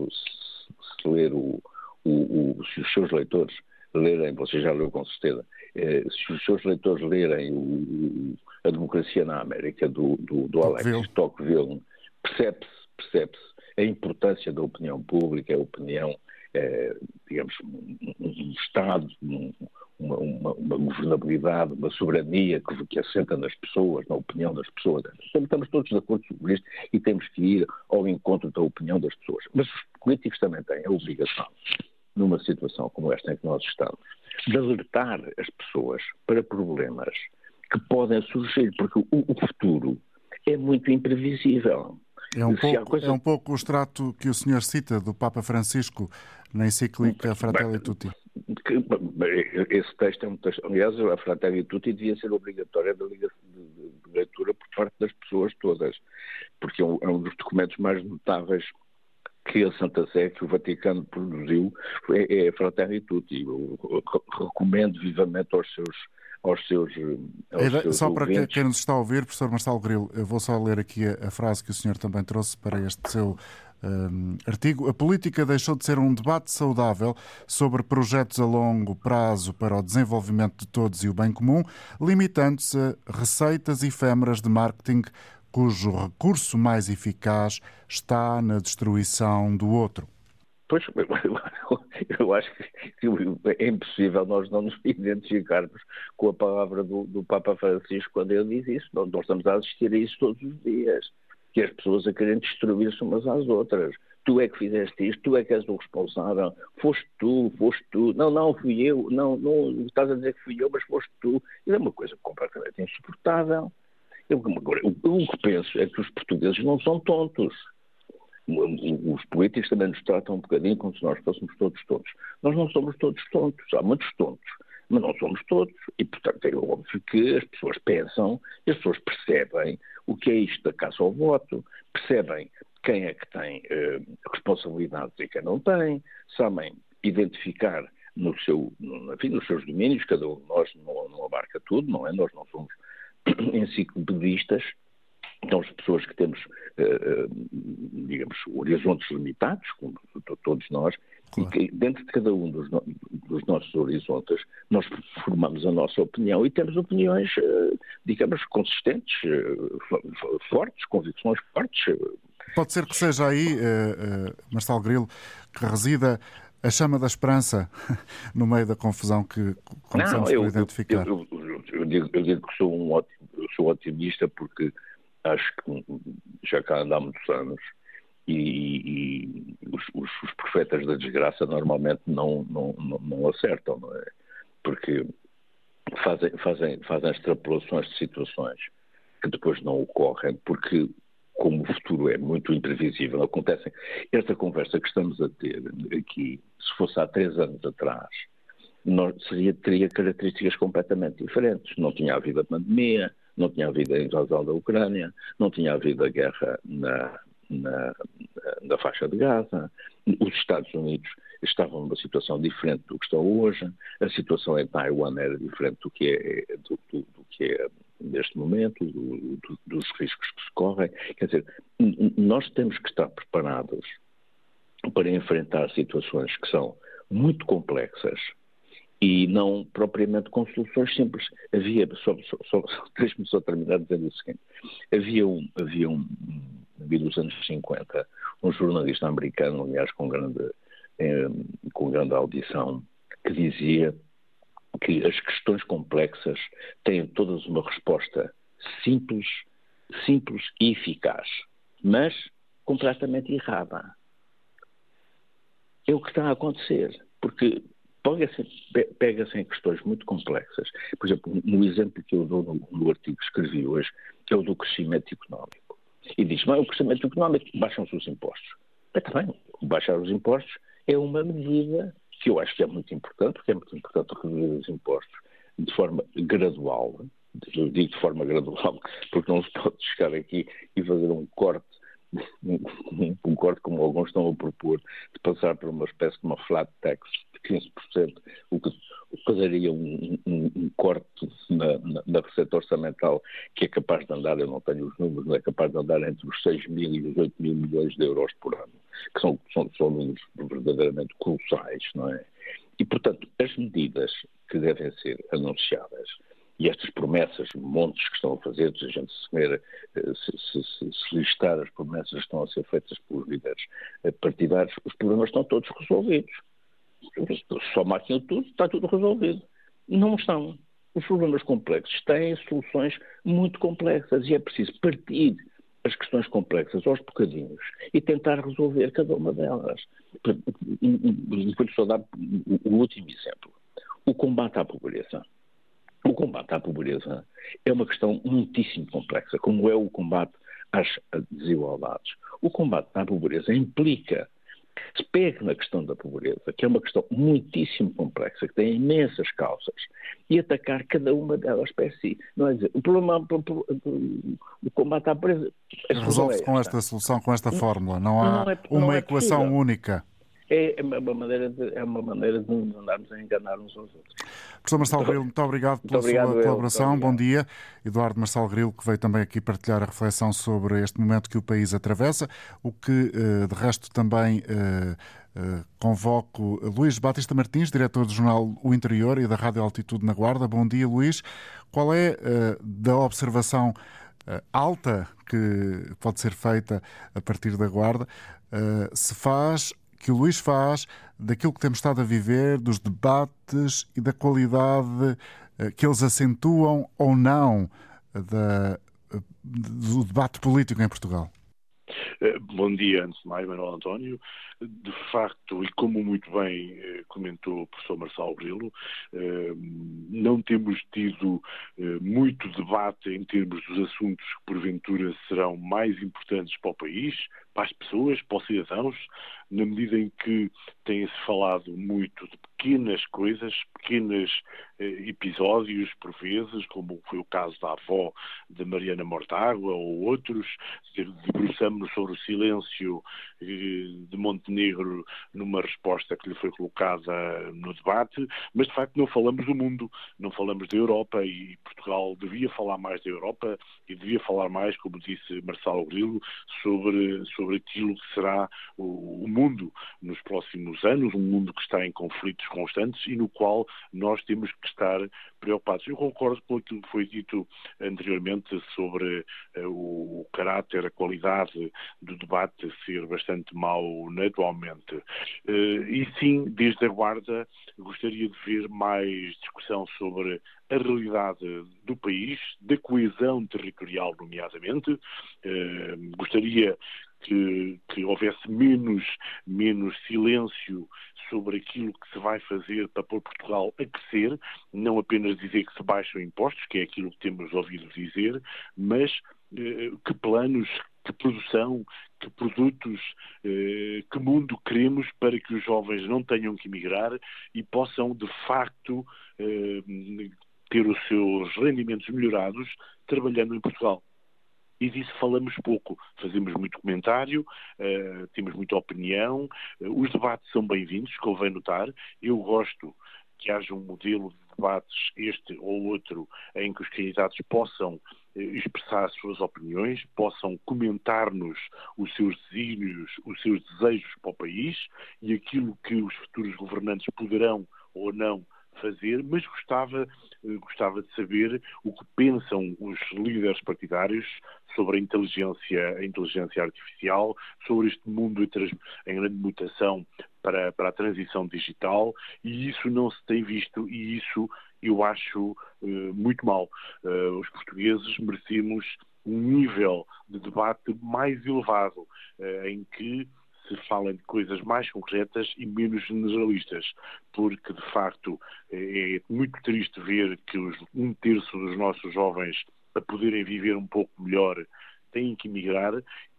se, ler o, o, o, se os seus leitores lerem, você já leu com certeza, eh, se os seus leitores lerem o, A Democracia na América, do, do, do Alex Tocqueville, percebe-se percebe a importância da opinião pública, a opinião, eh, digamos, um, um Estado, um, uma, uma, uma, governabilidade, uma soberania que, que, assenta nas pessoas, na opinião das pessoas. Estamos todos de acordo sobre isto e temos que ir ao encontro da opinião das pessoas. Mas os políticos também têm a obrigação, numa situação como esta em que nós estamos, de alertar as pessoas para problemas que podem surgir, porque o, o futuro é muito imprevisível. É um, pouco, coisa... é um pouco o extrato que o senhor cita do Papa Francisco na encíclica Fratelli Tutti esse texto é um texto, aliás, a Fratelli Tutti devia ser obrigatória de, leitura por parte das pessoas todas, porque é um, é um, dos documentos mais notáveis que a Santa Sé, que o Vaticano produziu, é, é a Fratelli Tutti. Eu recomendo vivamente aos seus aos seus, aos seus Só para quem nos está a ouvir, professor Marcelo Grilo, eu vou só ler aqui a, a frase que o senhor também trouxe para este seu um, artigo. A política deixou de ser um debate saudável sobre projetos a longo prazo para o desenvolvimento de todos e o bem comum, limitando-se a receitas efêmeras de marketing cujo recurso mais eficaz está na destruição do outro. Pois, eu acho que é impossível nós não nos identificarmos com a palavra do, do Papa Francisco quando ele diz isso. Nós estamos a assistir a isso todos os dias que as pessoas a querem destruir-se umas às outras. Tu é que fizeste isto, tu é que és o responsável, foste tu, foste tu, não, não, fui eu, não, não, estás a dizer que fui eu, mas foste tu. Isso é uma coisa completamente insuportável. Eu, o que penso é que os portugueses não são tontos. Os políticos também nos tratam um bocadinho como se nós fôssemos todos tontos. Nós não somos todos tontos, há muitos tontos, mas não somos todos. E, portanto, é óbvio que as pessoas pensam, as pessoas percebem o que é isto da caça ao voto, percebem quem é que tem eh, responsabilidades e quem não tem, sabem identificar no seu, enfim, nos seus domínios, cada um de nós não, não abarca tudo, não é? Nós não somos enciclopedistas, então, as pessoas que temos, uh, digamos, horizontes limitados, como todos nós, claro. e que dentro de cada um dos, no, dos, nossos horizontes, nós formamos a nossa opinião e temos opiniões, uh, digamos, consistentes, fortes, convicções fortes. Pode ser que seja aí, Marcelo Grilo, que resida a chama da esperança no meio da confusão que começamos Não, eu, por identificar. Eu, eu, eu, digo, eu digo que sou um ótimo, sou otimista porque acho que já cá anda há muitos anos e, e os, os, os, profetas da desgraça normalmente não, não, não, não, acertam, não é? Porque fazem, fazem, fazem extrapolações de situações que depois não ocorrem, porque como o futuro é muito imprevisível, acontecem. Esta conversa que estamos a ter aqui, se fosse há três anos atrás, nós, seria, teria características completamente diferentes. Não tinha havido a pandemia, não tinha havido a invasão da Ucrânia, não tinha havido a guerra na, na, na faixa de Gaza, os Estados Unidos estavam numa situação diferente do que estão hoje, a situação em Taiwan era diferente do que é, do, do, do que é neste momento, do, dos riscos que se correm. Quer dizer, nós temos que estar preparados para enfrentar situações que são muito complexas e não propriamente com soluções simples. Havia, deixe-me só terminar dizendo o seguinte, havia um, havia um, nos anos 50, um jornalista americano, aliás, com grande, eh, com grande audição, que dizia que as questões complexas têm todas uma resposta simples, simples e eficaz, mas completamente errada. É o que está a acontecer, porque pega-se pega em questões muito complexas. Por exemplo, no exemplo que eu dou no, no artigo que escrevi hoje, que é o do crescimento económico. E diz, mas o crescimento económico baixam-se os impostos. Está bem, baixar os impostos é uma medida que eu acho que é muito importante, porque é muito importante reduzir os impostos de forma gradual. Eu digo de forma gradual, porque não se pode chegar aqui e fazer um corte corte como alguns estão a propor, de passar por uma espécie de uma flat tax de 15%, o que fazeria um, um, um corte na, na, na, receita orçamental que é capaz de andar, eu não tenho os números, não é capaz de andar entre os 6 mil e os 8 mil milhões de euros por ano, que são, são, são números verdadeiramente colossais, não é? E, portanto, as medidas que devem ser anunciadas e estas promessas, montes que estão a fazer, se a gente se, ver, eh, se, se, se, listar as promessas que estão a ser feitas pelos líderes eh, partidários, os problemas estão todos resolvidos. Só aquilo tudo, está tudo resolvido. Não estão. Os problemas complexos têm soluções muito complexas e é preciso partir as questões complexas aos bocadinhos e tentar resolver cada uma delas. Depois só dar o último exemplo. O combate à pobreza. O combate à pobreza é uma questão muitíssimo complexa, como é o combate às desigualdades. O combate à pobreza implica que se pegue na questão da pobreza, que é uma questão muitíssimo complexa, que tem imensas causas, e atacar cada uma delas para si. Não é dizer, o problema, o combate à pobreza... Resolve-se com esta solução, com esta fórmula, não há não é, não uma é equação única. É, é uma maneira de, é uma maneira de nos andarmos a enganar uns aos outros. Professor Marcelo Grilo, muito obrigado pela muito obrigado, sua colaboração. Bom dia. Eduardo Marcelo Grilo, que veio também aqui partilhar a reflexão sobre este momento que o país atravessa, o que, eh, de resto, também eh, eh, convoco Luís Batista Martins, diretor do jornal O Interior e da Rádio Altitude na Guarda. Bom dia, Luís. Qual é da observação alta que pode ser feita a partir da Guarda? Se faz que o Luís faz daquilo que temos estado a viver, dos debates e da qualidade eh, que eles acentuam ou não da, do debate político em Portugal. Eh, bom dia, antes de mais, Manuel António. De facto, e como muito bem eh, comentou o professor Marçal Grilo, não temos tido muito debate em termos dos assuntos que, porventura, serão mais importantes para o país, para as pessoas, para os cidadãos, na medida em que tem-se falado muito de pequenas coisas, pequenos eh, episódios, por vezes, como foi o caso da avó de Mariana Mortágua ou outros, debruçamos-nos sobre o silêncio eh, de Montenegro numa resposta que lhe foi colocada no debate, mas de facto não falamos do mundo, não falamos da Europa e Portugal devia falar mais da Europa e devia falar mais, como disse Marcelo Grilo, sobre, sobre aquilo que será o, o mundo nos próximos anos, um mundo que está em conflitos constantes e no qual nós temos que estar preocupados. Eu concordo com aquilo que foi dito anteriormente sobre uh, o caráter, a qualidade do debate ser bastante mau atualmente. Uh, e sim, desde a Guarda, gostaria de ver mais discussão sobre a realidade do país, da coesão territorial, nomeadamente. Uh, gostaria que, que houvesse menos, menos silêncio sobre aquilo que se vai fazer para pôr Portugal a crescer, não apenas dizer que se baixam impostos, que é aquilo que temos ouvido dizer, mas eh, que planos, que produção, que produtos, eh, que mundo queremos para que os jovens não tenham que emigrar e possam, de facto, eh, ter os seus rendimentos melhorados trabalhando em Portugal. E disso falamos pouco. Fazemos muito comentário, uh, temos muita opinião, os debates são bem-vindos, convém notar. Eu gosto que haja um modelo de debates, este ou outro, em que os candidatos possam eh, expressar as suas opiniões, possam comentar-nos os seus desígnios, os seus desejos para o país e aquilo que os futuros governantes poderão ou não fazer, mas gostava, eh, gostava de saber o que pensam os líderes partidários sobre a inteligência, a inteligência artificial, sobre este mundo em grande mutação para, para a transição digital, e isso não se tem visto, e isso eu acho uh, muito mal. Uh, os portugueses merecemos um nível de debate mais elevado, uh, em que se falem de coisas mais concretas e menos generalistas, porque de facto é, muito triste ver que os, um terço dos nossos jovens, para poderem viver um pouco melhor, têm que emigrar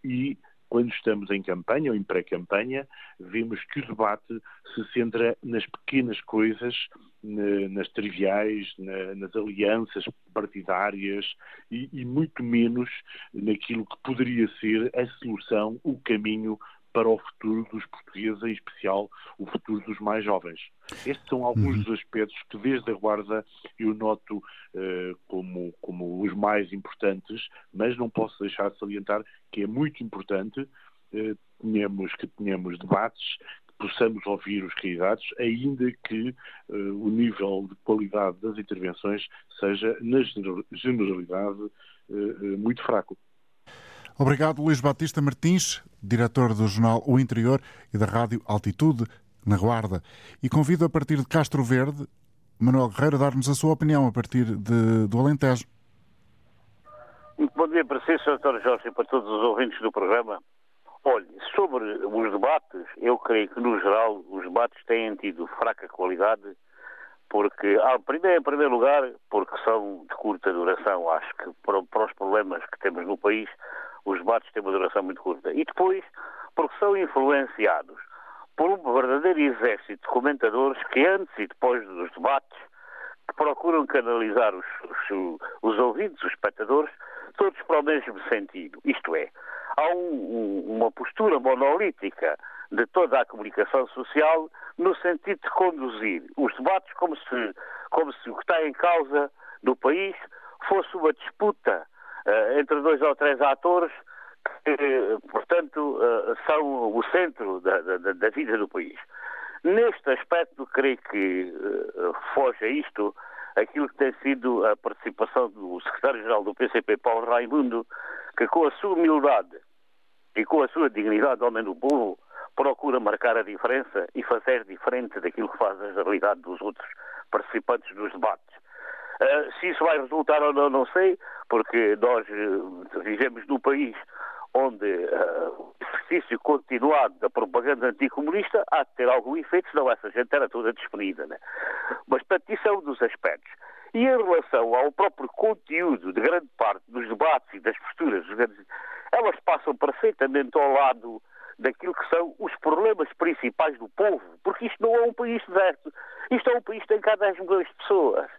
e quando estamos em campanha ou em pré-campanha, vemos que o debate se centra nas pequenas coisas, nas triviais, nas alianças partidárias e, muito menos naquilo que poderia ser a solução, o caminho para o futuro dos portugueses, em especial o futuro dos mais jovens. Estes são alguns uhum. dos aspectos que, desde a Guarda, eu noto uh, como, como os mais importantes, mas não posso deixar de salientar que é muito importante uh, tenhamos, que tenhamos debates, que possamos ouvir os candidatos, ainda que uh, o nível de qualidade das intervenções seja, na generalidade, muito fraco. Obrigado, Luís Batista Martins, diretor do jornal O Interior e da rádio Altitude, na Guarda. E convido a partir de Castro Verde, Manuel Guerreiro, a dar-nos a sua opinião a partir de, do Alentejo. Muito bom dia para si, Sr. Jorge, e para todos os ouvintes do programa. Olhe, sobre os debates, eu creio que, no geral, os debates têm tido fraca qualidade, porque, em primeiro lugar, porque são de curta duração. Acho que para, para os problemas que temos no país, os debates têm uma duração muito curta. E depois, porque são influenciados por um verdadeiro exército de comentadores que antes e depois dos debates procuram canalizar os, os, os ouvidos, os espectadores, todos para o mesmo sentido. Isto é, há um, um, uma postura monolítica de toda a comunicação social no sentido de conduzir os debates como se, como se o que está em causa no país fosse uma disputa entre dois ou três atores que, portanto, uh, são o centro da, da, da, vida do país. Neste aspecto, creio que uh, foge a isto aquilo que tem sido a participação do secretário-geral do PCP, Paulo Raimundo, que com a sua humildade e com a sua dignidade, homem do povo, procura marcar a diferença e fazer diferente daquilo que faz a realidade dos outros participantes dos debates. Uh, se isso vai resultar ou não, não sei, porque nós uh, vivemos num país onde uh, o exercício continuado da propaganda anticomunista há de ter algum efeito, senão essa gente era toda despedida. Né? Mas, portanto, isso é um dos aspectos. E em relação ao próprio conteúdo de grande parte dos debates e das posturas, elas passam perfeitamente ao lado daquilo que são os problemas principais do povo, porque isto não é um país deserto, isto é um país que tem cá 10 milhões de pessoas.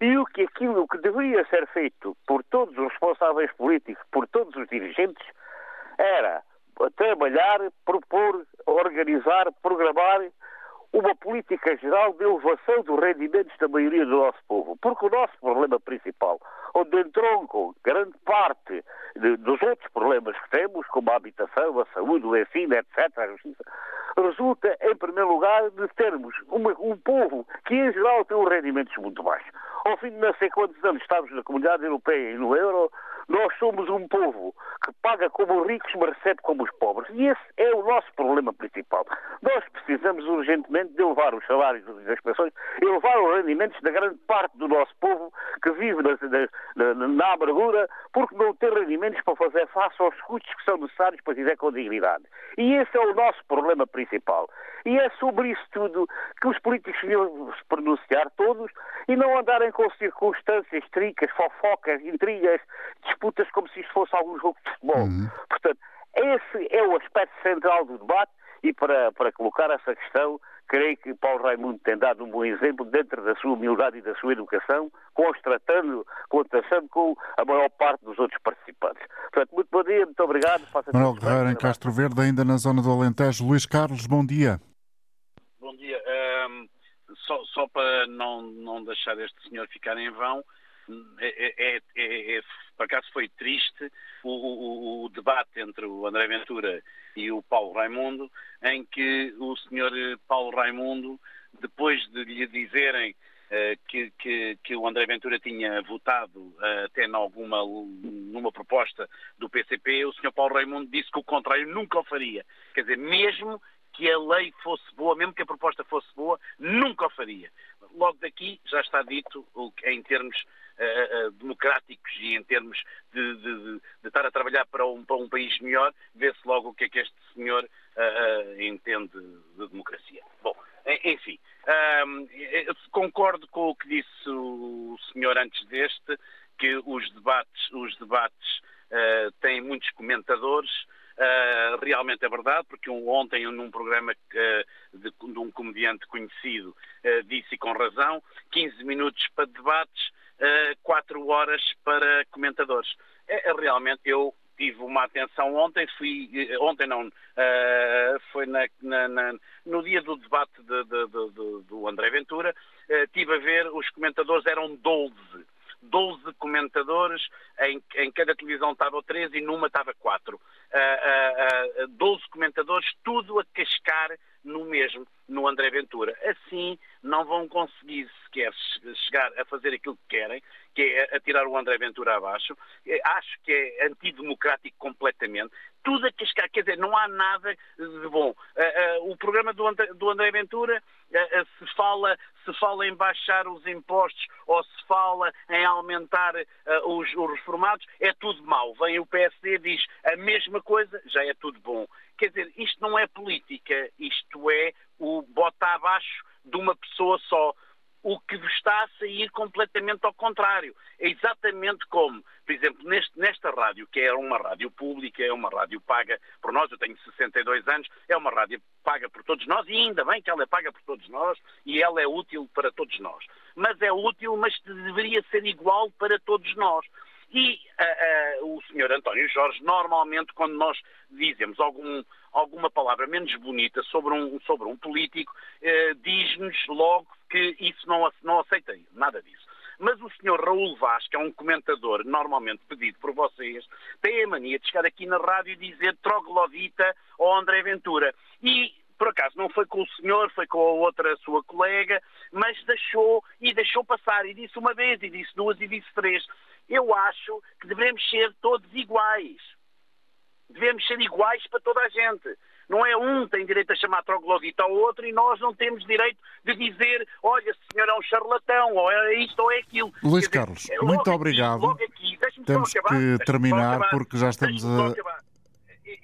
E o que aquilo que deveria ser feito por todos os responsáveis políticos, por todos os dirigentes, era trabalhar, propor, organizar, programar uma política geral de elevação dos rendimentos da maioria do nosso povo. Porque o nosso problema principal, onde entroncam grande parte de, dos outros problemas que temos, como a habitação, a saúde, o ensino, etc., a justiça, resulta, em primeiro lugar, de termos uma, um povo que, em geral, tem um rendimentos muito baixos. Ao fim de não sei quantos anos estamos na Comunidade Europeia e no euro, nós somos um povo que paga como os ricos, mas recebe como os pobres. E esse é o nosso problema principal. Nós precisamos urgentemente de elevar os salários das pessoas, elevar os rendimentos da grande parte do nosso povo que vive na, na, na, amargura porque não tem rendimentos para fazer face aos custos que são necessários para viver com dignidade. E esse é o nosso problema principal. E é sobre isso tudo que os políticos deviam se pronunciar todos e não andarem com circunstâncias tricas, fofocas, intrigas, disputas como se isto fosse algum jogo de futebol. Uhum. Portanto, esse é o aspecto central do debate e para, para colocar essa questão, creio que Paulo Raimundo tem dado um bom exemplo dentro da sua humildade e da sua educação, constatando, contrastando com a maior parte dos outros participantes. Portanto, muito bom dia, muito obrigado. Manuel Guerreiro, em Castro Verde, ainda na zona do Alentejo. Luís Carlos, bom dia. Bom dia. Um, só, só, para não, não deixar este senhor ficar em vão, é, é, é, é por acaso foi triste o, o, o, debate entre o André Ventura e o Paulo Raimundo, em que o senhor Paulo Raimundo, depois de lhe dizerem uh, que, que, que, o André Ventura tinha votado uh, até numa proposta do PCP, o senhor Paulo Raimundo disse que o contrário nunca o faria. Quer dizer, mesmo que a lei fosse boa, mesmo que a proposta fosse boa, nunca o faria. Logo daqui já está dito em termos uh, uh, democráticos e em termos de, de, de, estar a trabalhar para um, para um país melhor, vê-se logo o que é que este senhor uh, entende de democracia. Bom, enfim, concordo com o que disse o senhor antes deste, que os debates, os debates têm muitos comentadores, Uh, realmente é verdade, porque um, ontem num programa uh, de, de, um comediante conhecido uh, disse com razão, 15 minutos para debates, 4 horas para comentadores. É, é, realmente, eu tive uma atenção ontem, fui, ontem não, foi na, na, na, no dia do debate de, de, de, do André Ventura, tive a ver, os comentadores eram 12 12 comentadores, em, em cada televisão estava 13 e numa estava 4. Uh, uh, uh, 12 comentadores, tudo a cascar no mesmo, no André Ventura. Assim não vão conseguir sequer chegar a fazer aquilo que querem, que é atirar o André Ventura abaixo. É, acho que é antidemocrático completamente. Tudo a cascar, quer dizer, não há nada de bom. Uh, uh, o programa do André, do André Ventura uh, se, fala, se fala em baixar os impostos ou se fala em aumentar os, os reformados, é tudo mau. Vem o PSD diz a mesma coisa, já é tudo bom. Quer dizer, isto não é política, isto é o bota abaixo de uma pessoa só. O que está a sair completamente ao contrário. É exatamente como, por exemplo, neste, nesta rádio, que é uma rádio pública, é uma rádio paga por nós, eu tenho 62 anos, é uma rádio paga por todos nós, e ainda bem que ela é paga por todos nós e ela é útil para todos nós. Mas é útil, mas deveria ser igual para todos nós. E uh, uh, o senhor António Jorge, normalmente, quando nós dizemos algum, alguma palavra menos bonita sobre um, sobre um político, uh, diz-nos logo que isso não, não aceita nada disso. Mas o senhor Raul Vaz, que é um comentador normalmente pedido por vocês, tem a mania de chegar aqui na rádio e dizer troglodita ou André Ventura. E por acaso não foi com o senhor, foi com a outra sua colega, mas deixou e deixou passar e disse uma vez, e disse duas e disse três. Eu acho que devemos ser todos iguais. Devemos ser iguais para toda a gente. Não é um tem direito a chamar troglodita ao outro e nós não temos direito de dizer, olha, esse senhor é um charlatão, ou é isto ou é aquilo. Luís dizer, Carlos, muito aqui, obrigado. Aqui, Temos que terminar porque já estamos a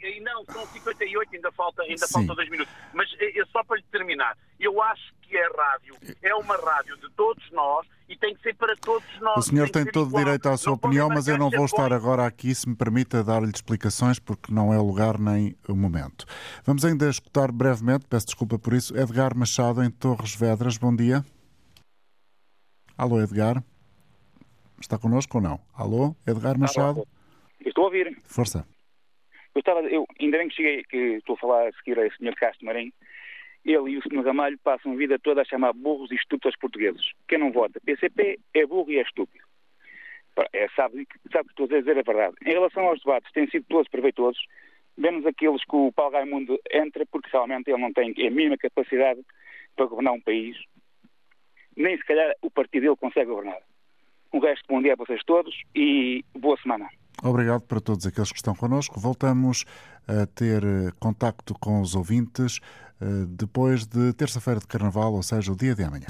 e não, são 58, ainda falta, ainda falta dois minutos. Mas é, só para lhe terminar, eu acho que a rádio é uma rádio de todos nós e tem que ser para todos nós. O senhor tem, tem todo igual. direito à sua não opinião, mas eu não vou estar agora aqui, se me permita dar-lhe explicações, porque não é o lugar nem o momento. Vamos ainda escutar brevemente, peço desculpa por isso, Edgar Machado em Torres Vedras. Bom dia. Alô, Edgar. Está connosco ou não? Alô, Edgar Machado? Estou a ouvir. Força. Eu estava, eu, ainda bem que cheguei, que estou a falar a seguir ao Sr. Castro Marinho, ele e o Sr. Ramalho passam a vida toda a chamar burros e estúpidos aos portugueses. Quem não vota PCP é burro e é estúpido. É, sabe, sabe que estou a dizer a verdade. Em relação aos debates, têm sido todos proveitosos, menos aqueles que o Paulo Raimundo entra, porque realmente ele não tem a mínima capacidade para governar um país. Nem se calhar o partido dele consegue governar. Um resto, bom dia a vocês todos e boa semana. Obrigado para todos aqueles que estão connosco. Voltamos a ter eh, contacto com os ouvintes depois de terça-feira de Carnaval, ou seja, o dia de amanhã.